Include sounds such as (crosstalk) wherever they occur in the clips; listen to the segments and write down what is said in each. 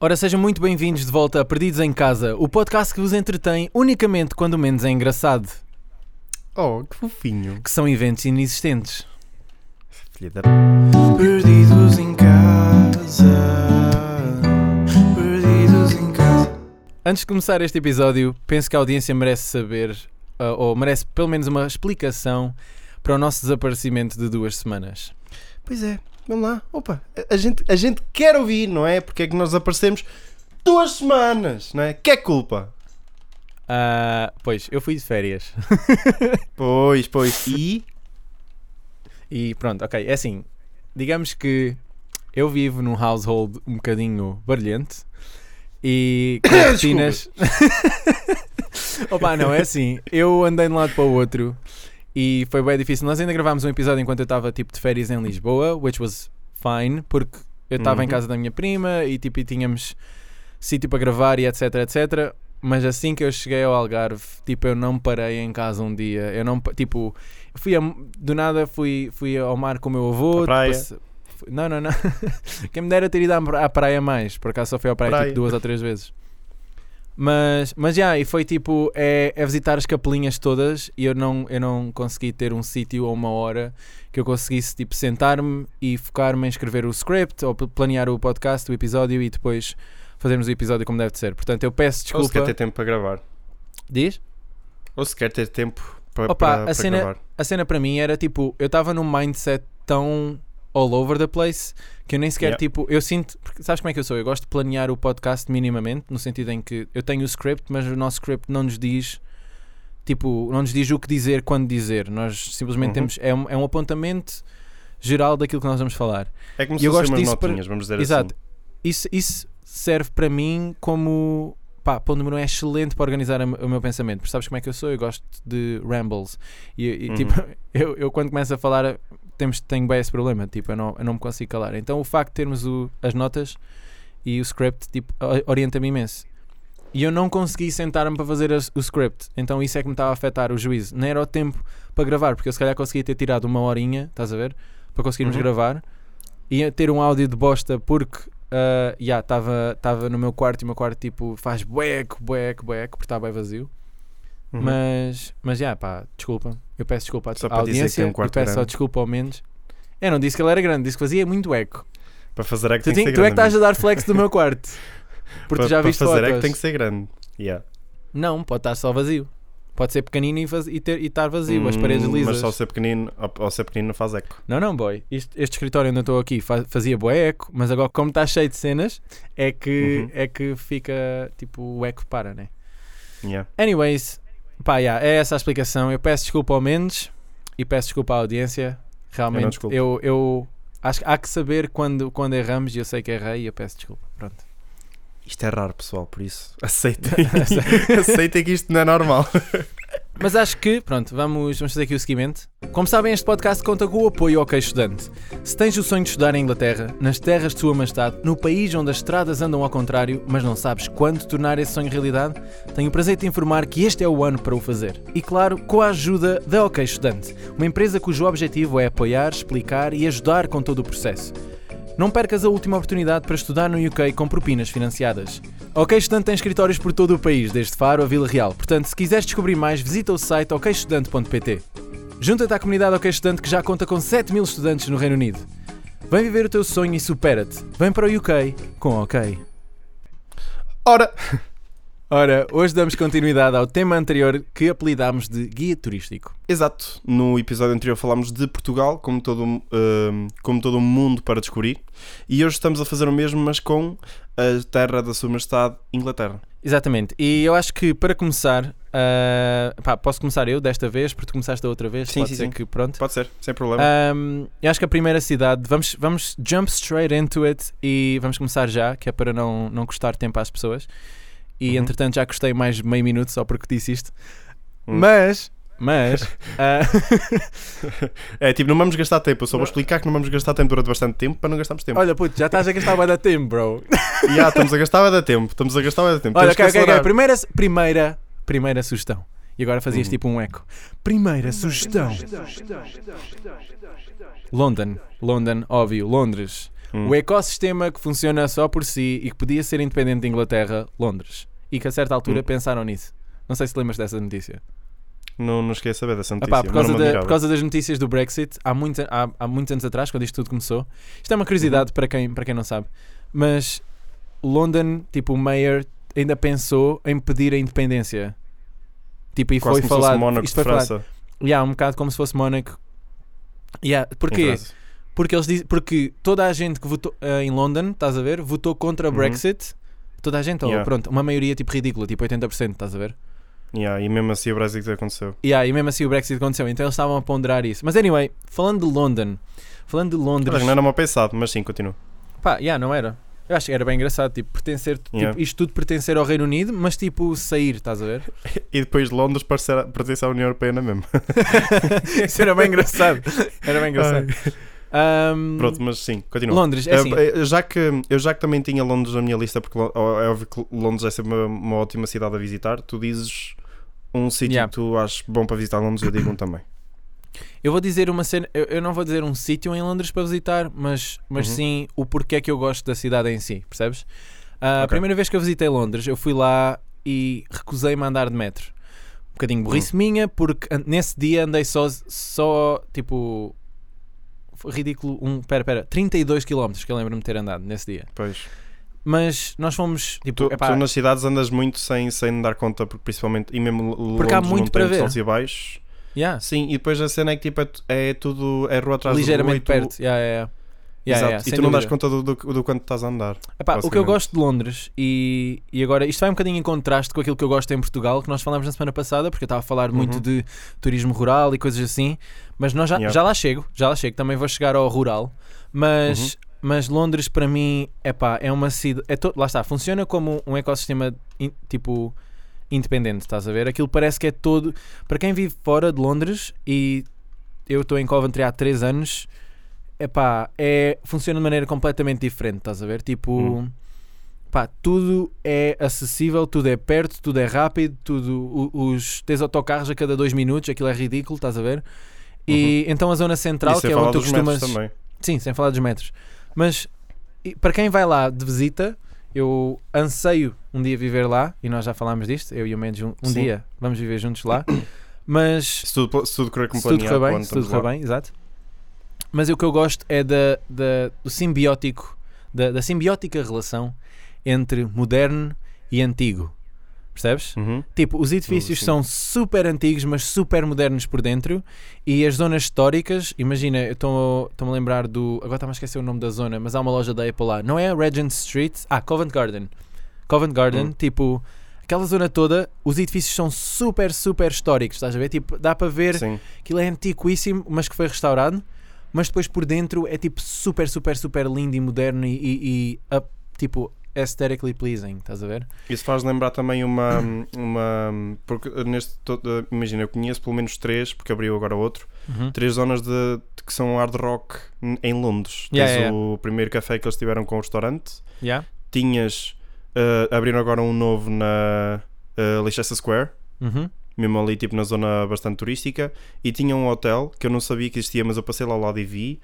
Ora, sejam muito bem-vindos de volta a Perdidos em Casa, o podcast que vos entretém unicamente quando menos é engraçado, Oh, que fofinho. que são eventos inexistentes. Filha da... Perdidos em casa. Perdidos em casa. Antes de começar este episódio, penso que a audiência merece saber, ah, ou merece pelo menos uma explicação para o nosso desaparecimento de duas semanas. Pois é, vamos lá. Opa, a, gente, a gente quer ouvir, não é? Porque é que nós aparecemos duas semanas, não é? Que é culpa? Ah, pois, eu fui de férias. (laughs) Pois, pois. E? E pronto, ok, é assim. Digamos que eu vivo num household um bocadinho barulhento e (coughs) com rotinas. (laughs) Opa, não, é assim. Eu andei de um lado para o outro e foi bem difícil. Nós ainda gravámos um episódio enquanto eu estava tipo de férias em Lisboa, which was fine, porque eu estava em Uhum. casa da minha prima e tipo e tínhamos sítio para gravar e etc, etc. Mas assim que eu cheguei ao Algarve, tipo, eu não parei em casa um dia. Eu não, tipo, fui a, do nada fui, fui ao mar com o meu avô. À praia? depois- não, não, não. (laughs) Quem me dera ter ido à praia mais. Por acaso só fui à praia, Praia. tipo duas ou três vezes. Mas, mas já, e foi tipo, é, é visitar as capelinhas todas e eu não, eu não consegui ter um sítio ou uma hora que eu conseguisse tipo sentar-me e focar-me em escrever o script ou pl- planear o podcast, o episódio e depois fazermos o episódio como deve de ser. Portanto, eu peço Ou se quer desculpa. ter tempo para gravar. Diz? Ou se quer ter tempo para, Opa, para, a para cena- gravar. A cena para mim era tipo, eu estava num mindset tão all over the place que eu nem sequer Yeah. tipo, eu sinto, porque sabes como é que eu sou? Eu gosto de planear o podcast minimamente, no sentido em que eu tenho o script, mas o nosso script não nos diz tipo, não nos diz o que dizer quando dizer. Nós simplesmente Uhum. temos é um, é um apontamento geral daquilo que nós vamos falar. É como E se eu gosto umas disso para- notinhas, vamos dizer Exato. assim. Isso, isso serve para mim como pá, ponto número um é excelente para organizar o meu pensamento. Porque sabes como é que eu sou? Eu gosto de rambles. E, e, Uhum. tipo, (laughs) eu, eu quando começo a falar temos, tenho bem esse problema. Tipo, eu não, eu não me consigo calar. Então o facto de termos o- as notas e o script tipo, orienta-me imenso. E eu não consegui sentar-me para fazer as- o script. Então isso é que me estava a afetar o juízo. Nem era o tempo para gravar, porque eu se calhar conseguia ter tirado uma horinha, estás a ver? Para conseguirmos Uhum. gravar. Ia ter um áudio de bosta porque ah, já estava no meu quarto e o meu quarto tipo faz bueco, bueco, bueco, porque está bem vazio. Uhum. Mas, mas já, pá, desculpa. Eu peço desculpa à, à para audiência um e quarto peço só desculpa ao menos. Eu não disse que ele era grande, disse que fazia muito eco. Para fazer é que Tu, tem tu é que estás a dar flex do meu quarto. (laughs) Porque Para, tu já para viste fazer fotos. é que tem que ser grande. Yeah. Não, pode estar só vazio. Pode ser pequenino e, faz- e, ter, e estar vazio, as paredes Hum, lisas. Mas só ser pequenino, ao, ao ser pequenino não faz eco. Não, não, boy. Isto- este escritório onde eu estou aqui fa- fazia bué eco, mas agora, como está cheio de cenas, é que, Uhum. é que fica tipo o eco para, né? Yeah. Anyways, pá, yeah, é essa a explicação. Eu peço desculpa ao Mendes e peço desculpa à audiência. Realmente, desculpo. eu, eu acho que há que saber quando, quando erramos e eu sei que errei e eu peço desculpa. Pronto. Isto é raro, pessoal, por isso aceitem. (laughs) aceitem que isto não é normal. (laughs) Mas acho que, pronto, vamos, vamos fazer aqui o seguimento. Como sabem, este podcast conta com o apoio ao Queixo Estudante. Se tens o sonho de estudar em Inglaterra, nas terras de Sua Majestade, no país onde as estradas andam ao contrário, mas não sabes quando tornar esse sonho realidade, tenho o prazer de te informar que este é o ano para o fazer. E claro, com a ajuda da OK Estudante, uma empresa cujo objetivo é apoiar, explicar e ajudar com todo o processo. Não percas a última oportunidade para estudar no UK com propinas financiadas. OK Estudante tem escritórios por todo o país, desde Faro a Vila Real. Portanto, se quiseres descobrir mais, visita o site okestudante.pt. Junta-te à comunidade OK Estudante que já conta com 7 mil estudantes no Reino Unido. Vem viver o teu sonho e supera-te. Vem para o UK com OK. Ora, Ora, hoje damos continuidade ao tema anterior que apelidámos de guia turístico. exato. No episódio anterior falámos de Portugal como todo, um, como todo um mundo para descobrir. E hoje estamos a fazer o mesmo, mas com a terra da sua majestade, Inglaterra. Exatamente. E eu acho que para começar, ah, pá, posso começar eu desta vez, porque tu começaste a outra vez. Sim, Pode sim, ser sim. que pronto. Pode ser, sem problema. Um, eu acho que a primeira cidade, vamos, vamos jump straight into it e vamos começar já, que é para não, não custar tempo às pessoas. E Uhum. entretanto já custei mais meio minuto só porque disse isto. Hum. Mas, (laughs) mas, ah, (laughs) É tipo, não vamos gastar tempo. Eu só vou explicar que não vamos gastar tempo durante bastante tempo para não gastarmos tempo. olha puto, já estás a gastar de tempo, bro. (laughs) Já, estamos a gastar dar tempo. Estamos a gastar dar tempo. Olha, Temos que ok, ok, ok. acelerar. Primeira, primeira, primeira sugestão. E agora fazias Uhum. tipo um eco. Primeira sugestão. London, London, óbvio, Londres. Hum. O ecossistema que funciona só por si e que podia ser independente de Inglaterra, Londres. E que a certa altura Hum. pensaram nisso. Não sei se lembras dessa notícia. Não, não de saber dessa notícia. Epá, por, causa da- por causa das notícias do Brexit, há, muito, há, há muitos anos atrás, quando isto tudo começou. Isto é uma Uhum. curiosidade para, quem, para quem não sabe. Mas London, tipo, o mayor ainda pensou em pedir a independência. Tipo, e Quase foi se fosse falado. Mónaco isto de foi falado. França. Yeah, um bocado como se fosse Mónaco. Yeah, porquê? Porque eles dizem, porque toda a gente que votou eh, em London, estás a ver, votou contra o Uhum. Brexit. Toda a gente, ou Yeah. pronto, uma maioria tipo ridícula, tipo 80%, estás a ver? Yeah, e mesmo assim o Brexit aconteceu. Yeah, e mesmo assim o Brexit aconteceu, então eles estavam a ponderar isso. Mas anyway, falando de London, falando de Londres, Não era mal pensado, mas sim, continua. pá, yeah, não era. Eu acho que era bem engraçado, tipo, pertencer, tipo, Yeah. isto tudo pertencer ao Reino Unido, mas tipo, sair, estás a ver? (laughs) E depois Londres parecer- pertence à União Europeia na mesma. (laughs) isso era bem engraçado. Era bem engraçado. Ahm, Pronto, mas sim, continua. Londres, é assim. Eh, já que, eu já que também tinha Londres na minha lista, porque Lo- é óbvio que Londres é sempre uma, uma ótima cidade a visitar, tu dizes um sítio Yeah. que tu achas bom para visitar Londres, eu digo um também. Eu vou dizer uma cena, eu, eu não vou dizer um sítio em Londres para visitar, mas, mas Uhum. sim o porquê que eu gosto da cidade em si, percebes? Ah, A Ok. primeira vez que eu visitei Londres, eu fui lá e recusei-me a andar de metro. Um bocadinho burrice Hum. minha, porque nesse dia andei só, só tipo. Ridículo. Um, pera, pera, 32 km que eu lembro-me de ter andado nesse dia. Pois. Mas nós fomos. Tipo, Tu, epá, tu nas cidades andas muito sem, sem dar conta, porque principalmente, e mesmo Porque há muito para ver. e baixos. yeah, Sim, e depois a cena é que tipo, é, tu- é tudo, é rua atrás ligeiramente de rua e tu, perto. Yeah, yeah, yeah. Yeah, Exato, e tu não das dúvida. conta do, do, do quanto estás a andar. Epá, o que eu gosto de Londres e, e agora isto vai um bocadinho em contraste com aquilo que eu gosto em Portugal, que nós falámos na semana passada, porque eu estava a falar muito Uhum. de turismo rural e coisas assim, mas nós já, Yeah. já lá chego, já lá chego, também vou chegar ao rural, mas, Uhum. mas Londres para mim epá, é uma cidade, é to- lá está, funciona como um ecossistema in- tipo independente, estás a ver? Aquilo parece que é todo, para quem vive fora de Londres e eu estou em Coventry há 3 anos, epá, é, funciona de maneira completamente diferente, estás a ver? Tipo, Hum. pá, tudo é acessível, tudo é perto, tudo é rápido, tudo, os, tens autocarros a cada dois minutos, aquilo é ridículo, estás a ver? E então a zona central, Uhum. e que é falar onde tu costumas. também. Sim, sem falar dos metros. Mas para quem vai lá de visita, eu anseio um dia viver lá, e nós já falámos disto, eu e o Mendes, um, Sim. dia vamos viver juntos lá. Mas Se tudo, se tudo correr como planeado, bem, se tudo correr bem, exato. Mas o que eu gosto é da, da- do simbiótico, da, da simbiótica relação entre moderno e antigo. Percebes? Uhum. Tipo, os edifícios são super antigos, mas super modernos por dentro. E as zonas históricas, imagina, eu estou-me a lembrar do. Agora estava a esquecer o nome da zona, mas há uma loja da Apple lá. Não é Regent Street? Ah, Covent Garden. Covent Garden, Hum. tipo, aquela zona toda, os edifícios são super, super históricos, estás a ver? Tipo, dá para ver Sim. aquilo é antiquíssimo, mas que foi restaurado. Mas depois por dentro é tipo super, super, super lindo e moderno e, e, e, up, tipo aesthetically pleasing, estás a ver? Isso faz lembrar também uma. uma porque neste. todo- imagina, eu conheço pelo menos três, porque abriu agora outro. Três zonas de, de que são hard rock em Londres. Yeah, Tens yeah, o primeiro café que eles tiveram com o restaurante. Yeah? Tinhas. eh, abriram agora um novo na eh, Leicester Square. Uhum. Mesmo ali tipo na zona bastante turística e tinha um hotel que eu não sabia que existia mas eu passei lá ao lado e vi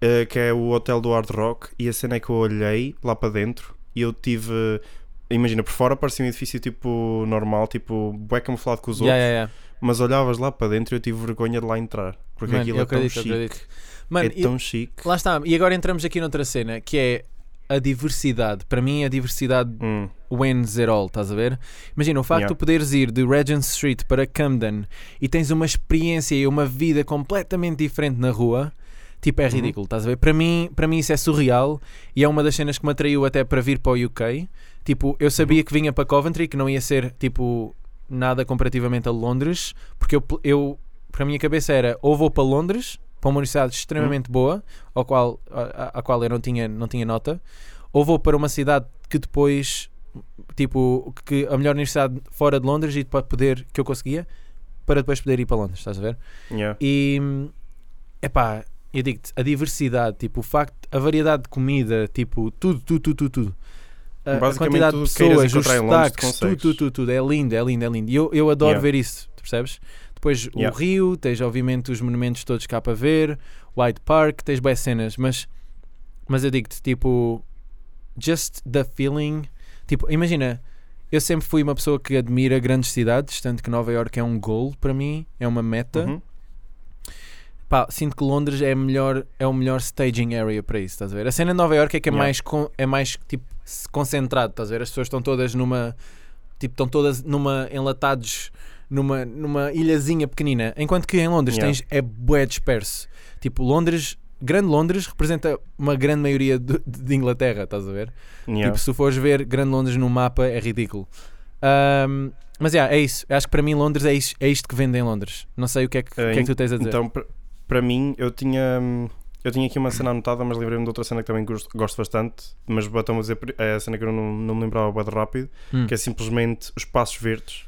eh, que é o hotel do Hard Rock e a cena é que eu olhei lá para dentro e eu tive imagina por fora parecia um edifício tipo normal tipo bué camuflado com os Yeah, outros yeah, yeah. mas olhavas lá para dentro e eu tive vergonha de lá entrar porque Mano, aquilo é tão acredito, eu chique. Mano, é e- tão chique lá está. E agora entramos aqui noutra cena que é a diversidade. Para mim, a diversidade Hum, wins it all, estás a ver? Imagina o facto Yeah. de poderes ir de Regent Street para Camden e tens uma experiência e uma vida completamente diferente na rua. Tipo, é Uhum. ridículo, estás a ver? Para mim, para mim isso é surreal e é uma das cenas que me atraiu até para vir para o UK. Tipo, eu sabia Uhum. que vinha para Coventry, que não ia ser tipo nada comparativamente a Londres, porque eu, eu para a minha cabeça era ou vou para Londres, para uma universidade extremamente boa, ao qual, a, a- qual eu não tinha, não tinha nota, ou vou para uma cidade que depois, tipo, que a melhor universidade fora de Londres e para poder, que eu conseguia, para depois poder ir para Londres, estás a ver? yeah. E, epá, eu digo-te, a diversidade, tipo, o facto, a variedade de comida, tipo, tudo, tudo, tudo, tudo, tudo. A, quantidade de pessoas, os sotaques, tudo, tudo, tudo, tudo, é lindo, é lindo, é lindo. E eu, eu adoro Yeah. ver isso, percebes? Depois Yeah. o Rio, tens obviamente os monumentos todos cá para ver, White Park, tens boas cenas, mas Mas eu digo-te, tipo, just the feeling. Tipo, imagina, eu sempre fui uma pessoa que admira grandes cidades, tanto que Nova York é um goal para mim, é uma meta. Uhum. Pá, sinto que Londres é, melhor, é o melhor staging area para isso, estás a ver? A cena de Nova York é que é Yeah. mais, é mais tipo concentrado, estás a ver? As pessoas estão todas numa. Tipo, estão todas numa. enlatados numa, numa ilhazinha pequenina. Enquanto que em Londres Yeah. tens. é bué disperso. Tipo, Londres. Grande Londres representa uma grande maioria do- de Inglaterra, estás a ver? Yeah. Tipo, se fores ver Grande Londres no mapa, é ridículo. Ahm, mas yeah, é isso. Acho que para mim Londres é isto, é isto que vende em Londres. Não sei o que é que, que, é que tu tens a dizer. Então, para- mim, eu tinha. Eu tinha aqui uma cena anotada, mas lembrei-me de outra cena que também gosto, gosto bastante. Mas estão a dizer, é a cena que eu não, não me lembrava de rápido, Hum. que é simplesmente os espaços verdes.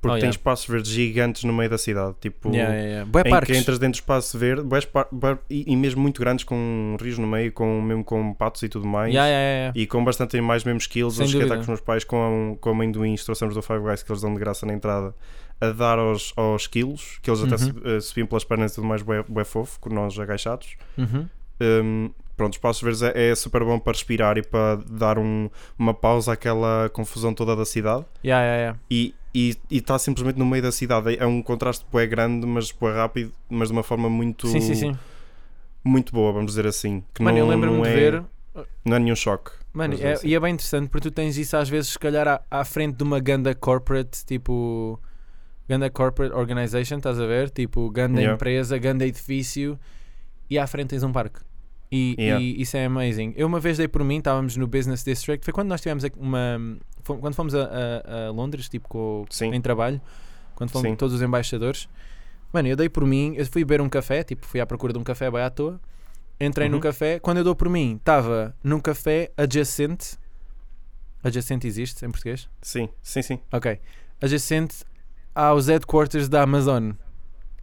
Porque Oh, tem yeah. espaços verdes gigantes no meio da cidade. Tipo, Yeah, yeah, yeah. Em parques. que entras dentro do espaço verde, e, e mesmo muito grandes, com rios no meio, com, mesmo com patos e tudo mais. E com bastante animais, mesmo skills. Eu cheguei a com os meus pais com, com amendoins, trouxemos do Five Guys que eles dão de graça na entrada, a dar aos, aos quilos, que eles até Uhum. sub- eh, subiam pelas pernas e tudo mais, bué, bué fofo, com nós agachados. Uhum. Um, pronto, os espaços verdes é, é super bom para respirar e para dar um- uma pausa àquela confusão toda da cidade. Yeah, yeah, yeah. E está simplesmente no meio da cidade. É um contraste bué grande, mas bué rápido, mas de uma forma muito, Sim, sim, sim. muito boa, vamos dizer assim. Que Mano, não, eu lembro-me de é, ver. Não é nenhum choque. Mano, é, assim. e é bem interessante porque tu tens isso às vezes, se calhar, à, à frente de uma ganda corporate, tipo. Ganda corporate organization, estás a ver? Tipo, ganda Yeah. empresa, ganda edifício, e à frente tens um parque. E, Yeah. e isso é amazing. Eu uma vez dei por mim, estávamos no Business District, foi quando nós tivemos uma. Quando fomos a, a- a Londres, tipo, com, Sim. em trabalho, quando fomos Sim. todos os embaixadores. Mano, eu dei por mim, eu fui beber um café, tipo, fui à procura de um café bem à toa. Entrei no Uhum. café, quando eu dou por mim, estava num café adjacente. Adjacente existe em português? Sim, sim, sim. Ok. Adjacente aos headquarters da Amazon.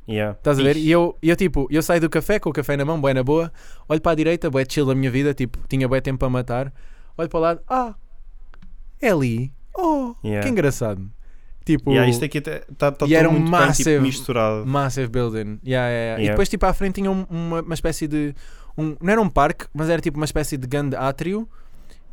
Yeah. Estás a ver? Ixi. E eu, eu tipo, eu saio do café com o café na mão, bué na boa, olho para a direita, bué chill da minha vida, tipo, tinha bué tempo para matar. Olho para o lado, ah, é ali. Oh, Yeah. que engraçado. Tipo, Yeah, isto aqui está tá E era tudo um muito bem massive- tipo, misturado. Massive building. Yeah, yeah, yeah. E Yeah. depois, tipo, à frente tinha um- uma, uma espécie de. Um, não era um parque, mas era tipo uma espécie de grande átrio.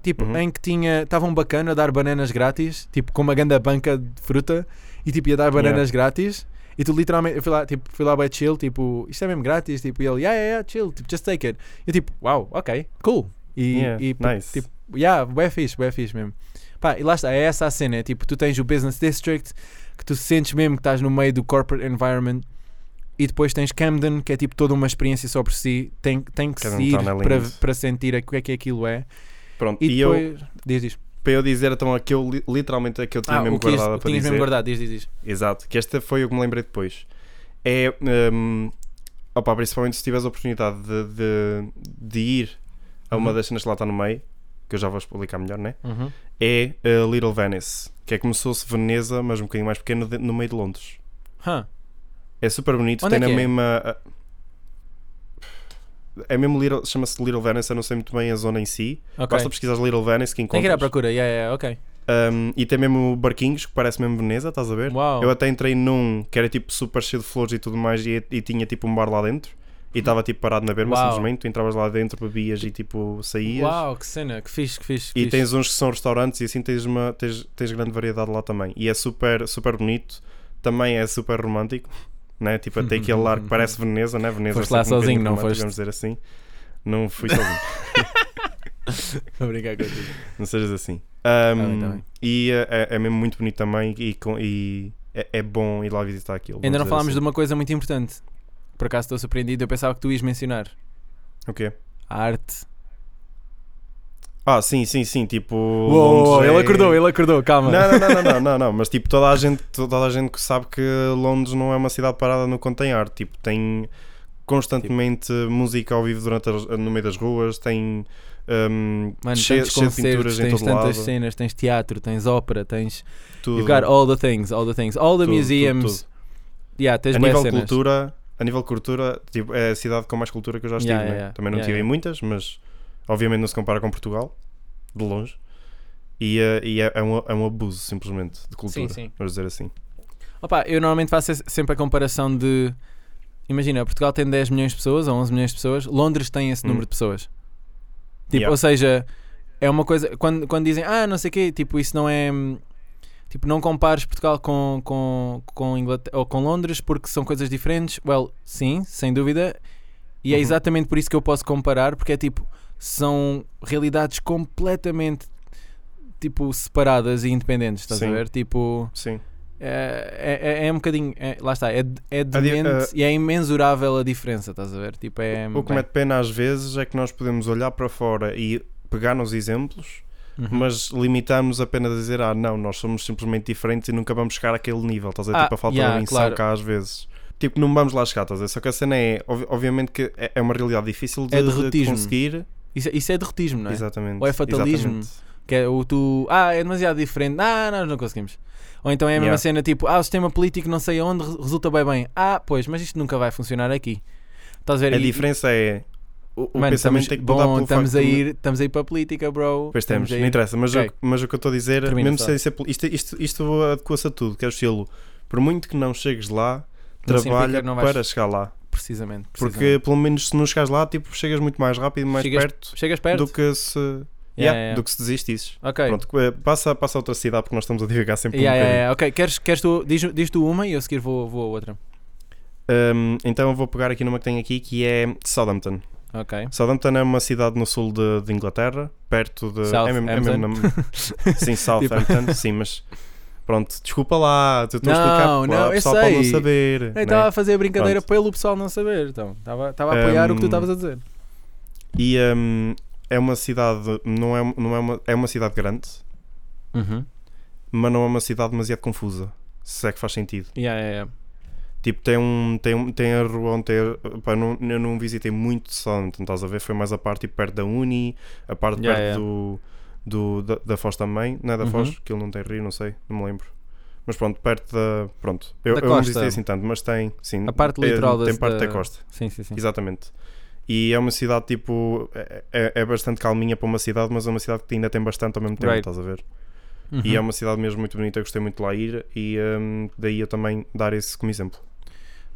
Tipo, Uhum. em que tinha. Estava um bacana a dar bananas grátis. Tipo, com uma grande banca de fruta. E tipo, ia dar bananas grátis. E tu literalmente. Eu fui lá, tipo, fui lá bem chill. Tipo, isto é mesmo grátis. Tipo, e ele, yeah, yeah, yeah, chill. Tipo, just take it. E eu, tipo, wow, ok, cool. E, Yeah, e nice. tipo, yeah, bem fixe, bem fixe mesmo. Pá, e lá está, é essa a cena. É tipo, tu tens o Business District, que tu sentes mesmo que estás no meio do corporate environment. E depois tens Camden, que é tipo toda uma experiência só por si. Tem, tem que Camden se ir é para, para sentir o que é que aquilo é. Pronto, E e, eu, depois. Diz, diz. Para eu dizer então aquilo, li- literalmente aquilo que eu tinha Ah, mesmo guardado para dizer. mesmo guardado, diz, diz, diz. Exato, que esta foi o que me lembrei depois. É, hum, opa, principalmente se tiveres a oportunidade de, de, de ir a uma Uhum. das cenas que lá está no meio, que eu já vou explicar melhor, né? Uhum. É a Little Venice, que é como se fosse Veneza, mas um bocadinho mais pequeno no meio de Londres. Huh. É super bonito, Onde tem é na que é? É mesmo Little, chama-se Little Venice, eu não sei muito bem a zona em si. Ok. Basta pesquisar Little Venice que Tem que ir à encontras. procura, yeah, yeah, ok. Um, e tem mesmo barquinhos que parece mesmo Veneza, estás a ver? Uau. Eu até entrei num que era tipo super cheio de flores e tudo mais e, e tinha tipo um bar lá dentro e estava tipo parado na berma Uau. simplesmente. Tu entravas lá dentro, bebias e tipo saías. Uau, que cena, que fixe, que fixe. que E fixe. tens uns que são restaurantes e assim tens, uma, tens, tens grande variedade lá também. E é super, super bonito, também é super romântico, né? Tipo, até aquele (laughs) ar que parece Veneza, né? Veneza Foste lá um sozinho, não foste? Vamos dizer assim. Não fui sozinho, (laughs) (laughs) Vou brincar contigo. não sejas assim. Tá Um, bem, tá bem. E é, é mesmo muito bonito também e, e é, é bom ir lá visitar aquilo. Ainda não falámos de assim. uma coisa muito importante. Por acaso estou surpreendido, eu pensava que tu ias mencionar O quê? a arte. Ah, sim, sim, sim. Tipo. Uou, ele é- acordou, ele acordou, calma. Não, não, não, não, não, não, não, mas tipo, toda a gente, toda a gente que sabe que Londres não é uma cidade parada no contém arte, tipo, tem constantemente música ao vivo durante no meio das ruas, tem um, Mano, cheio, tantos cheio de pinturas concertos, em tens todo tantas lado. cenas, tens teatro, tens ópera, tens. Tudo. You've got all the things, all the things, all the Tudo, museums. tudo, Yeah, tens a nível cenas. cultura, a nível cultura, tipo, é a cidade com mais cultura que eu já estive, Yeah, né? yeah. Também não Yeah, em yeah. muitas, mas obviamente não se compara com Portugal, de longe. E, eh, e é, é, um, é um abuso, simplesmente, de cultura, sim. vamos dizer assim. Opa, eu normalmente faço sempre a comparação de. Imagina, Portugal tem 10 milhões de pessoas ou 11 milhões de pessoas, Londres tem esse Hum. número de pessoas. Tipo, Yeah. ou seja, é uma coisa. Quando, quando dizem, ah, não sei o quê, tipo, isso não é. Tipo, não compares Portugal com, com, com, Inglaterra, ou com Londres porque são coisas diferentes. Well, sim, sem dúvida. E é Uhum. exatamente por isso que eu posso comparar, porque é tipo, são realidades completamente tipo separadas e independentes, estás a Sim. ver? Tipo, Sim. é, é, é um bocadinho, é- lá está, é, é demente e é imensurável a diferença, estás a ver? Tipo, é. O que mete pena às vezes é que nós podemos olhar para fora e pegar nos exemplos, uhum. mas limitarmos apenas a dizer, ah, não, nós somos simplesmente diferentes e nunca vamos chegar àquele nível. Estás a ver? Ah, tipo, a falta yeah, de ambição claro. cá às vezes. Tipo, não vamos lá chegar, estás a ver? Só que a cena é, ob- obviamente, que é é uma realidade difícil de, É de conseguir. Isso, isso é derrotismo, não é? Exatamente. Ou é fatalismo? Exatamente. Que é o tu, ah, é demasiado diferente, ah, nós não conseguimos. Ou então é a mesma Yeah. cena tipo, ah, o sistema político não sei onde re- resulta bem bem. Ah, pois, mas isto nunca vai funcionar aqui. Estás a ver? A E- diferença é. O, o Mano, pensamento estamos, tem que mudar bom, estamos a, de- ir, estamos a ir para a política, bro. Pois temos, Estamos não interessa, mas, Ok. o, mas o que eu estou a dizer, Termina mesmo sem ser. Isto, isto, isto adequa-se a tudo, que é o estilo. Por muito que não chegues lá, Não trabalha não vais- para chegar lá. Precisamente, Porque pelo menos se não chegares lá, tipo, chegas muito mais rápido, mais Chegas perto, Chegas perto? do que se. Yeah, Yeah, yeah. Do que se desistisses. Ok. Pronto, eh, passa, passa a outra cidade porque nós estamos a divagar sempre Yeah, um. Ok, queres, queres tu, diz, diz tu uma e eu a seguir vou, vou a outra. Um, então eu vou pegar aqui numa que tem aqui que é Southampton. Ok. Southampton é uma cidade no sul de, de Inglaterra, perto de. é mesmo, é mesmo na- (laughs) Sim, Southampton, sim, mas. Pronto, desculpa lá, eu estou a explicar Não, para o pessoal pode não sei. saber. Eu né? estava a fazer a brincadeira Pronto. pelo pessoal não saber. Então, estava estava a apoiar o que tu Um, estavas a dizer. E um, é uma cidade, não é, não é, uma, é uma cidade grande, Uhum. mas não é uma cidade demasiado confusa. Se é que faz sentido. Yeah, yeah, yeah. Tipo, tem um. Tem, um- tem a rua onde tem. Pá, não, eu não visitei muito de Southampton, estás a ver? Foi mais a parte tipo, perto da Uni, a parte Yeah, perto yeah. Do, do, da, da Foz também. Não é da Uhum. Foz, que ele não tem rio, não sei, não me lembro. Mas pronto, perto da. Pronto, eu, Da eu não visitei assim tanto, mas tem. Sim, A parte é- litoral da- Tem parte da da- costa, Sim, sim, sim. exatamente. E é uma cidade tipo. É, é- é bastante calminha para uma cidade, mas é uma cidade que ainda tem bastante ao mesmo tempo, Right. estás a ver? Uhum. E é uma cidade mesmo muito bonita, gostei muito de lá ir e hum, daí eu também dar esse como exemplo.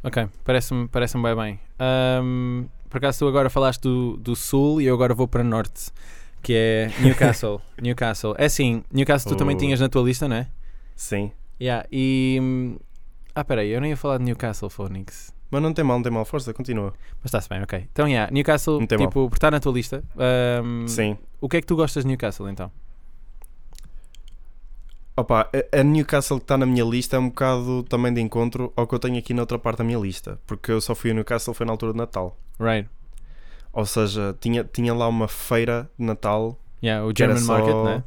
Ok, parece-me parece bem bem. Ahm, por acaso tu agora falaste do, do sul e eu agora vou para norte, que é Newcastle. (laughs) Newcastle. É assim, Newcastle tu também Oh. tinhas na tua lista, não é? Sim. Yeah, e. Ah, peraí, eu nem ia falar de Newcastle, Phoenix. Mas não tem mal, não tem mal, força, continua. Mas está-se bem, ok. Então, yeah, Newcastle, tipo, por estar na tua lista, ahm, Sim. o que é que tu gostas de Newcastle então? Opa, a- a Newcastle que está na minha lista é um bocado também de encontro ao que eu tenho aqui na outra parte da minha lista. Porque eu só fui a Newcastle foi na altura de Natal. Right. Ou seja, tinha, tinha lá uma feira de Natal. Yeah, o German Market, só- né?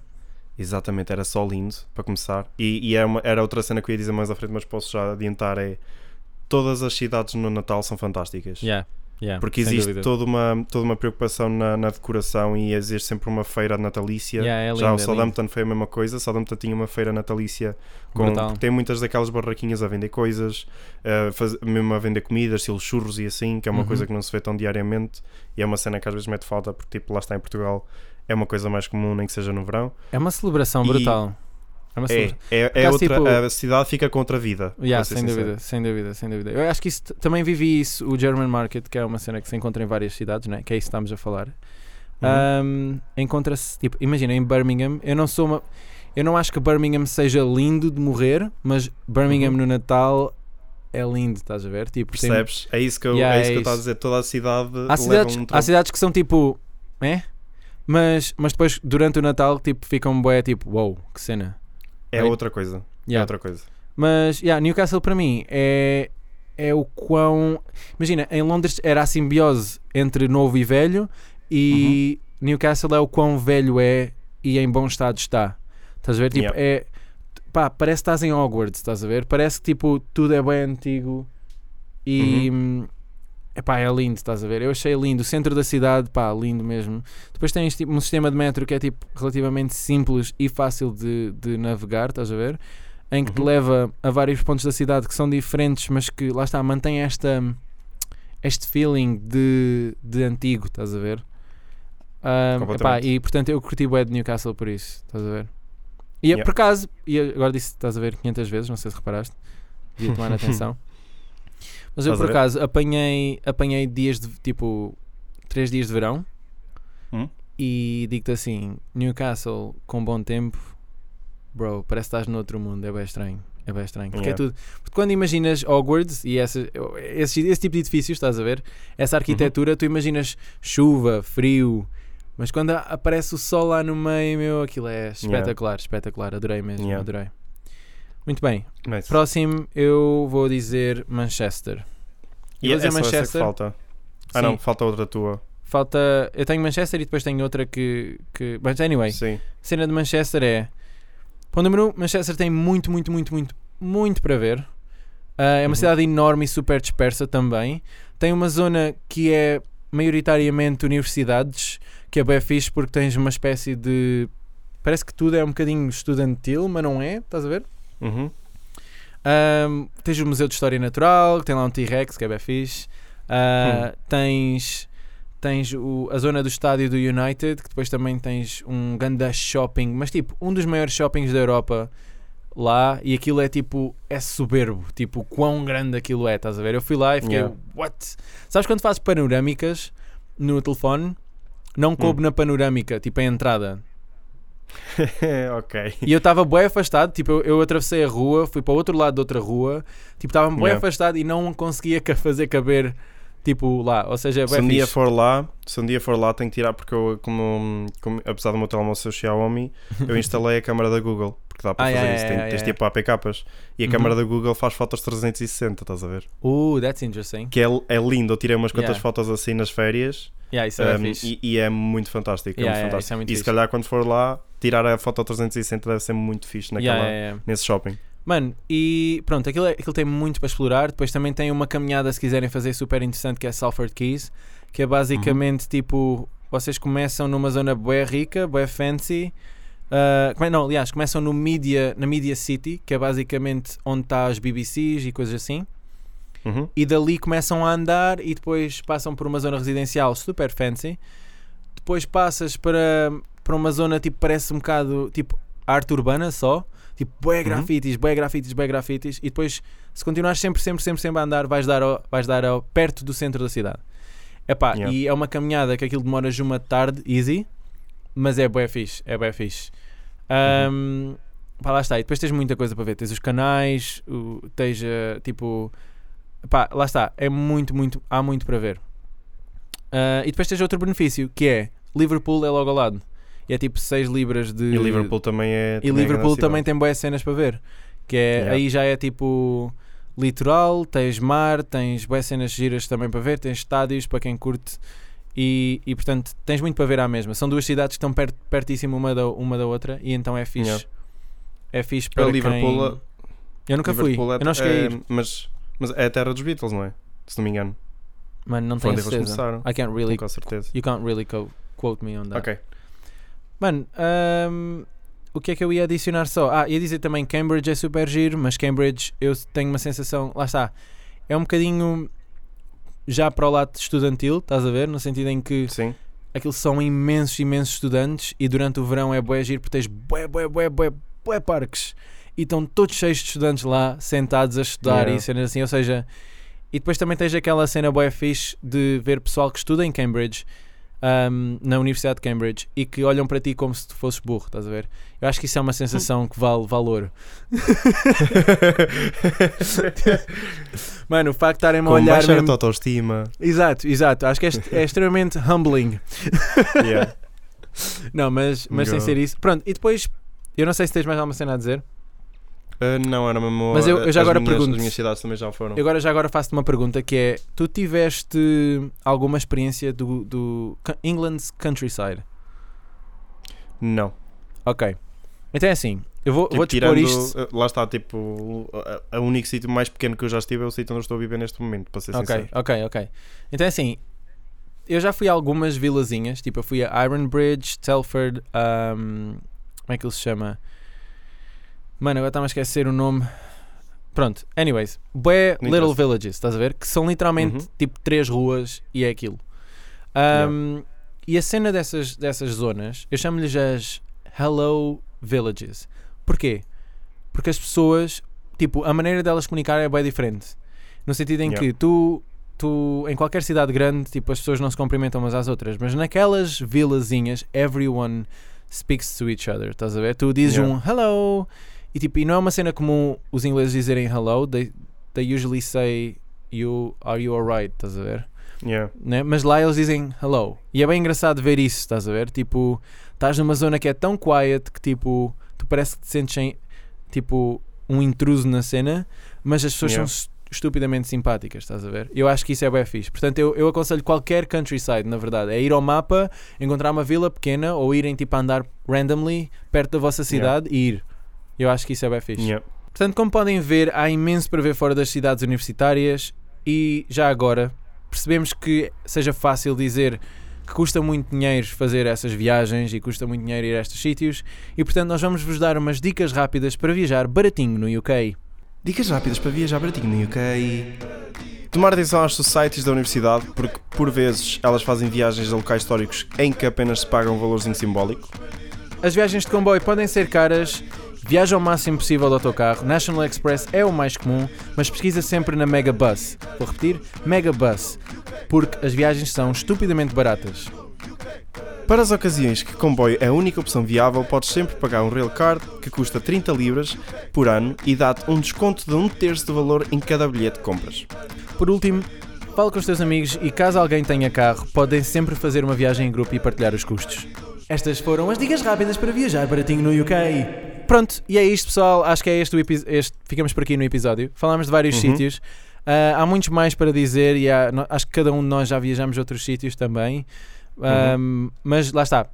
Exatamente, era só lindo para começar. E, e era, uma- era outra cena que eu ia dizer mais à frente, mas posso já adiantar: é todas as cidades no Natal são fantásticas. Yeah, yeah, Porque existe toda uma, toda uma preocupação na, na decoração e existe sempre uma feira natalícia. Yeah, é Já lindo, o é lindo. Southampton foi a mesma coisa. Southampton tinha uma feira natalícia com, tem muitas daquelas barraquinhas a vender coisas, a faz- mesmo a vender comidas, estilo churros e assim, que é uma Uhum. coisa que não se vê tão diariamente e é uma cena que às vezes mete falta porque tipo lá está em Portugal é uma coisa mais comum nem que seja no verão. É uma celebração E- brutal. É uma É, é, é outra, tipo- a cidade fica com outra vida. Yeah, ser sem sincero. dúvida, sem dúvida, sem dúvida. Eu acho que isso também vivi isso, o German Market, que é uma cena que se encontra em várias cidades, né? que é isso que estamos a falar. Uhum. Um, Encontra-se, tipo, imagina, em Birmingham, eu não sou uma. Eu não acho que Birmingham seja lindo de morrer, mas Birmingham Uhum. no Natal é lindo, estás a ver? Tipo, tem- Percebes? É isso que eu Yeah, é isso é que eu estou a dizer. Toda a cidade há, cidades, um há cidades que são tipo. É? Mas, mas depois, durante o Natal, tipo, ficam bué, tipo, wow, que cena. É Right? outra coisa. É Yeah. outra coisa. Mas, yeah, Newcastle para mim é, é o quão. Imagina, em Londres era a simbiose entre novo e velho, e Uhum. Newcastle é o quão velho é e em bom estado está. Estás a ver? Tipo, Yeah. é. Pá, parece que estás em Hogwarts, estás a ver? Parece que tipo, tudo é bem antigo e. Uhum. Epá, é lindo, estás a ver? Eu achei lindo. O centro da cidade, pá, lindo mesmo. Depois tens tipo, um sistema de metro que é tipo relativamente simples e fácil de, de navegar, estás a ver? Em que te Uhum. leva a vários pontos da cidade que são diferentes, mas que lá está, mantém esta, este feeling de, de antigo, estás a ver? Ah, epá, e portanto eu curti o de Newcastle por isso, estás a ver? E Yeah. por acaso, e agora disse, estás a ver 500 vezes, não sei se reparaste, devia tomar (laughs) atenção. Mas eu Estás a por ver? acaso apanhei, apanhei dias de tipo 3 dias de verão Hum? E digo-te assim: Newcastle com bom tempo, bro, parece que estás no outro mundo. É bem estranho. É bem estranho. Porque é Yeah. tudo. Porque quando imaginas Hogwarts e essa, esse, esse tipo de edifícios, estás a ver? Essa arquitetura, tu imaginas chuva, frio. Mas quando a- aparece o sol lá no meio, meu, aquilo é espetacular, espetacular. Adorei mesmo, Yeah. adorei. Muito bem. Nice. Próximo, eu vou dizer Manchester. E vou dizer essa Manchester. falta. Ah Sim. não, falta outra tua. Falta. Eu tenho Manchester e depois tenho outra que. que mas anyway, Sim. cena de Manchester é. Para o número 1, Manchester tem muito, muito, muito, muito, muito para ver. Ah, é uma Uhum. cidade enorme e super dispersa também. Tem uma zona que é maioritariamente universidades, que é bem fixe porque tens uma espécie de. Parece que tudo é um bocadinho estudantil, mas não é, estás a ver? Uhum. Ahm, tens o Museu de História Natural, que tem lá um T-Rex, que é bem fixe. Ah, Tens, tens o- a zona do estádio do United, que depois também tens um ganda shopping, mas tipo, um dos maiores shoppings da Europa lá, e aquilo é tipo, é soberbo, tipo, quão grande aquilo é, estás a ver? Eu fui lá e fiquei, Yeah. what? Sabes quando fazes panorâmicas no telefone? Não coube Hum. na panorâmica, tipo a entrada. (laughs) ok. E eu estava bem afastado, tipo, eu, eu atravessei a rua, fui para o outro lado de outra rua, tipo, estava bem Yeah. afastado e não conseguia fazer caber, tipo, lá. Ou seja, é Se um dia fixe. for lá, se um dia for lá, tenho que tirar porque eu, como, como- apesar do meu telemóvel ser Xiaomi, eu (laughs) instalei a câmera da Google. Porque dá para Ah, fazer yeah, isso. yeah, Tem- tens yeah, tipo APKs. E a Uhum. câmera da Google faz fotos 360, estás a ver? Uh, that's interesting. Que é, é lindo. Eu tirei umas quantas Yeah. fotos assim nas férias Yeah, isso é um, e, e é muito fantástico. Yeah, é muito yeah, é fantástico. muito e se fixe. calhar quando for lá, tirar a foto 360 deve ser muito fixe naquela, Yeah, yeah, yeah. nesse shopping. Mano, e pronto, aquilo, é- aquilo tem muito para explorar. Depois também tem uma caminhada, se quiserem fazer, super interessante, que é Salford Keys, que é basicamente tipo, vocês começam numa zona bué rica, bué fancy. come- não, aliás, começam no media, na Media City, que é basicamente onde está as BBCs e coisas assim. Uhum. e dali começam a andar e depois passam por uma zona residencial super fancy. Depois passas para, para uma zona tipo parece um bocado tipo arte urbana só, tipo bué Uhum. grafites, bué grafites, bué grafites e depois se continuares sempre, sempre, sempre, sempre a andar vais dar, ao, vais dar ao, perto do centro da cidade. Epá, Yeah. e é uma caminhada que aquilo demoras uma tarde, easy, mas é bué fixe, é bué fixe. Uhum. Ahm, pá, lá está, e depois tens muita coisa para ver, tens os canais, o, tens eh, tipo Pá, lá está, é muito, muito, há muito para ver. Ah, e depois tens outro benefício, que é Liverpool é logo ao lado. E é tipo 6 libras de. E Liverpool também é. E também é Liverpool também tem boas cenas para ver. Que é, Yeah. aí já é tipo litoral, tens mar, tens boas cenas giras também para ver, tens estádios para quem curte. E, e portanto tens muito para ver à mesma. São duas cidades que estão perto, pertíssimo uma da, uma da outra e então é fixe. Yeah. É fixe Para para Liverpool, quem... Eu nunca Liverpool fui, é- eu não cheguei a é- ir. Mas, mas é a terra dos Beatles, não é? Se não me engano. Mano, não Foi tenho eles certeza. I can't really Com certeza. You can't really quote me on that. Ok. Mano, ahm, o que é que eu ia adicionar só? Ah, ia dizer também Cambridge é super giro, mas Cambridge eu tenho uma sensação, lá está, é um bocadinho já para o lado estudantil, estás a ver? No sentido em que Sim. aquilo são imensos, imensos estudantes e durante o verão é bué giro porque tens bué, bué, bué, bué, bué parques e estão todos cheios de estudantes lá sentados a estudar Yeah. e cenas assim, ou seja, e depois também tens aquela cena bué fixe de ver pessoal que estuda em Cambridge ahm, na Universidade de Cambridge e que olham para ti como se tu fosses burro, estás a ver? Eu acho que isso é uma sensação que vale valor. (laughs) Mano, o facto de estarem-me a olhar mesmo... autoestima. Exato, exato. Acho que é, é extremamente humbling. (laughs) Yeah. Não, mas, mas sem ser isso. Pronto, e depois, eu não sei se tens mais alguma cena a dizer. Uh, não, era mesmo. Mas eu- eu já agora minhas, pergunto. As minhas cidades também já foram. Eu agora já agora faço-te uma pergunta que é: tu tiveste alguma experiência do, do England's countryside? Não. Ok. Então é assim, eu vou, Tipo, vou-te tirando, pôr isto. uh, Lá está, tipo. O único sítio mais pequeno que eu já estive é o sítio onde eu estou a viver neste momento, para ser Ok, sincero. ok, ok. Então é assim, eu já fui a algumas vilazinhas, tipo, eu fui a Iron Bridge, Telford, ahm, como é que ele se chama? Mano, agora está-me a esquecer o nome. Pronto, anyways, bué Não little interessa. villages, estás a ver? Que são literalmente Uhum. tipo três ruas e é aquilo. Ahm, E a cena dessas, dessas zonas, eu chamo-lhes as Hello Villages. Porquê? Porque as pessoas, tipo, a maneira delas comunicar é bem diferente. No sentido em Yeah. que tu tu, em qualquer cidade grande, tipo, as pessoas não se cumprimentam umas às outras, mas naquelas vilazinhas, everyone speaks to each other, estás a ver? Tu dizes Yeah. um hello e tipo, e não é uma cena comum os ingleses dizerem hello, they, they usually say you, are you alright, estás a ver? Yeah. né? Mas lá eles dizem hello. E é bem engraçado ver isso, estás a ver? Tipo, estás numa zona que é tão quiet que tipo, tu parece que te sentes em, tipo um intruso na cena, mas as pessoas Yeah. são est- estupidamente simpáticas, estás a ver? Eu acho que isso é bem fixe. Portanto, eu, eu aconselho qualquer countryside, na verdade, é ir ao mapa, encontrar uma vila pequena ou irem tipo a andar randomly perto da vossa cidade e ir. Eu acho que isso é bem fixe. Yeah. Portanto, como podem ver, há imenso para ver fora das cidades universitárias e já agora percebemos que seja fácil dizer que custa muito dinheiro fazer essas viagens e custa muito dinheiro ir a estes sítios e portanto nós vamos vos dar umas dicas rápidas para viajar baratinho no UK. Dicas rápidas para viajar baratinho no UK. Tomar atenção às societies da universidade, porque por vezes elas fazem viagens a locais históricos em que apenas se paga um valorzinho simbólico. As viagens de comboio podem ser caras, viaja o máximo possível de autocarro, National Express é o mais comum, mas pesquisa sempre na Megabus. Vou repetir, Megabus, porque as viagens são estupidamente baratas. Para as ocasiões que comboio é a única opção viável, podes sempre pagar um railcard que custa 30 libras por ano e dá-te um desconto de um terço do valor em cada bilhete que compras. Por último, fala com os teus amigos e caso alguém tenha carro, podem sempre fazer uma viagem em grupo e partilhar os custos. Estas foram as dicas rápidas para viajar baratinho no UK. Pronto, e é isto pessoal, acho que é este o este, ficamos por aqui no episódio. Falámos de vários Uhum. sítios. Ah, há muitos mais para dizer e há- acho que cada um de nós já viajamos a outros sítios também. Um, mas lá está.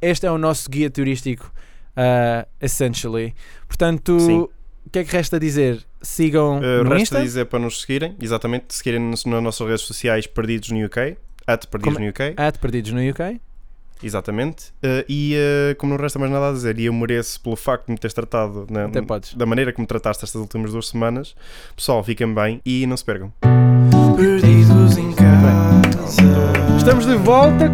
Este é o nosso guia turístico, uh, essentially. Portanto, Sim. o que é que resta dizer? Sigam Uh, no resta Insta. dizer para nos seguirem, exatamente, seguirem nas, nas nossas redes sociais Perdidos no UK, at Perdidos Como- no UK, At Perdidos no UK. Exatamente. Uh, e uh, como não resta mais nada a dizer, e eu mereço pelo facto de me teres tratado podes. da maneira que me trataste estas últimas duas semanas, pessoal, fiquem bem e não se percam. Perdidos em casa. Estamos de volta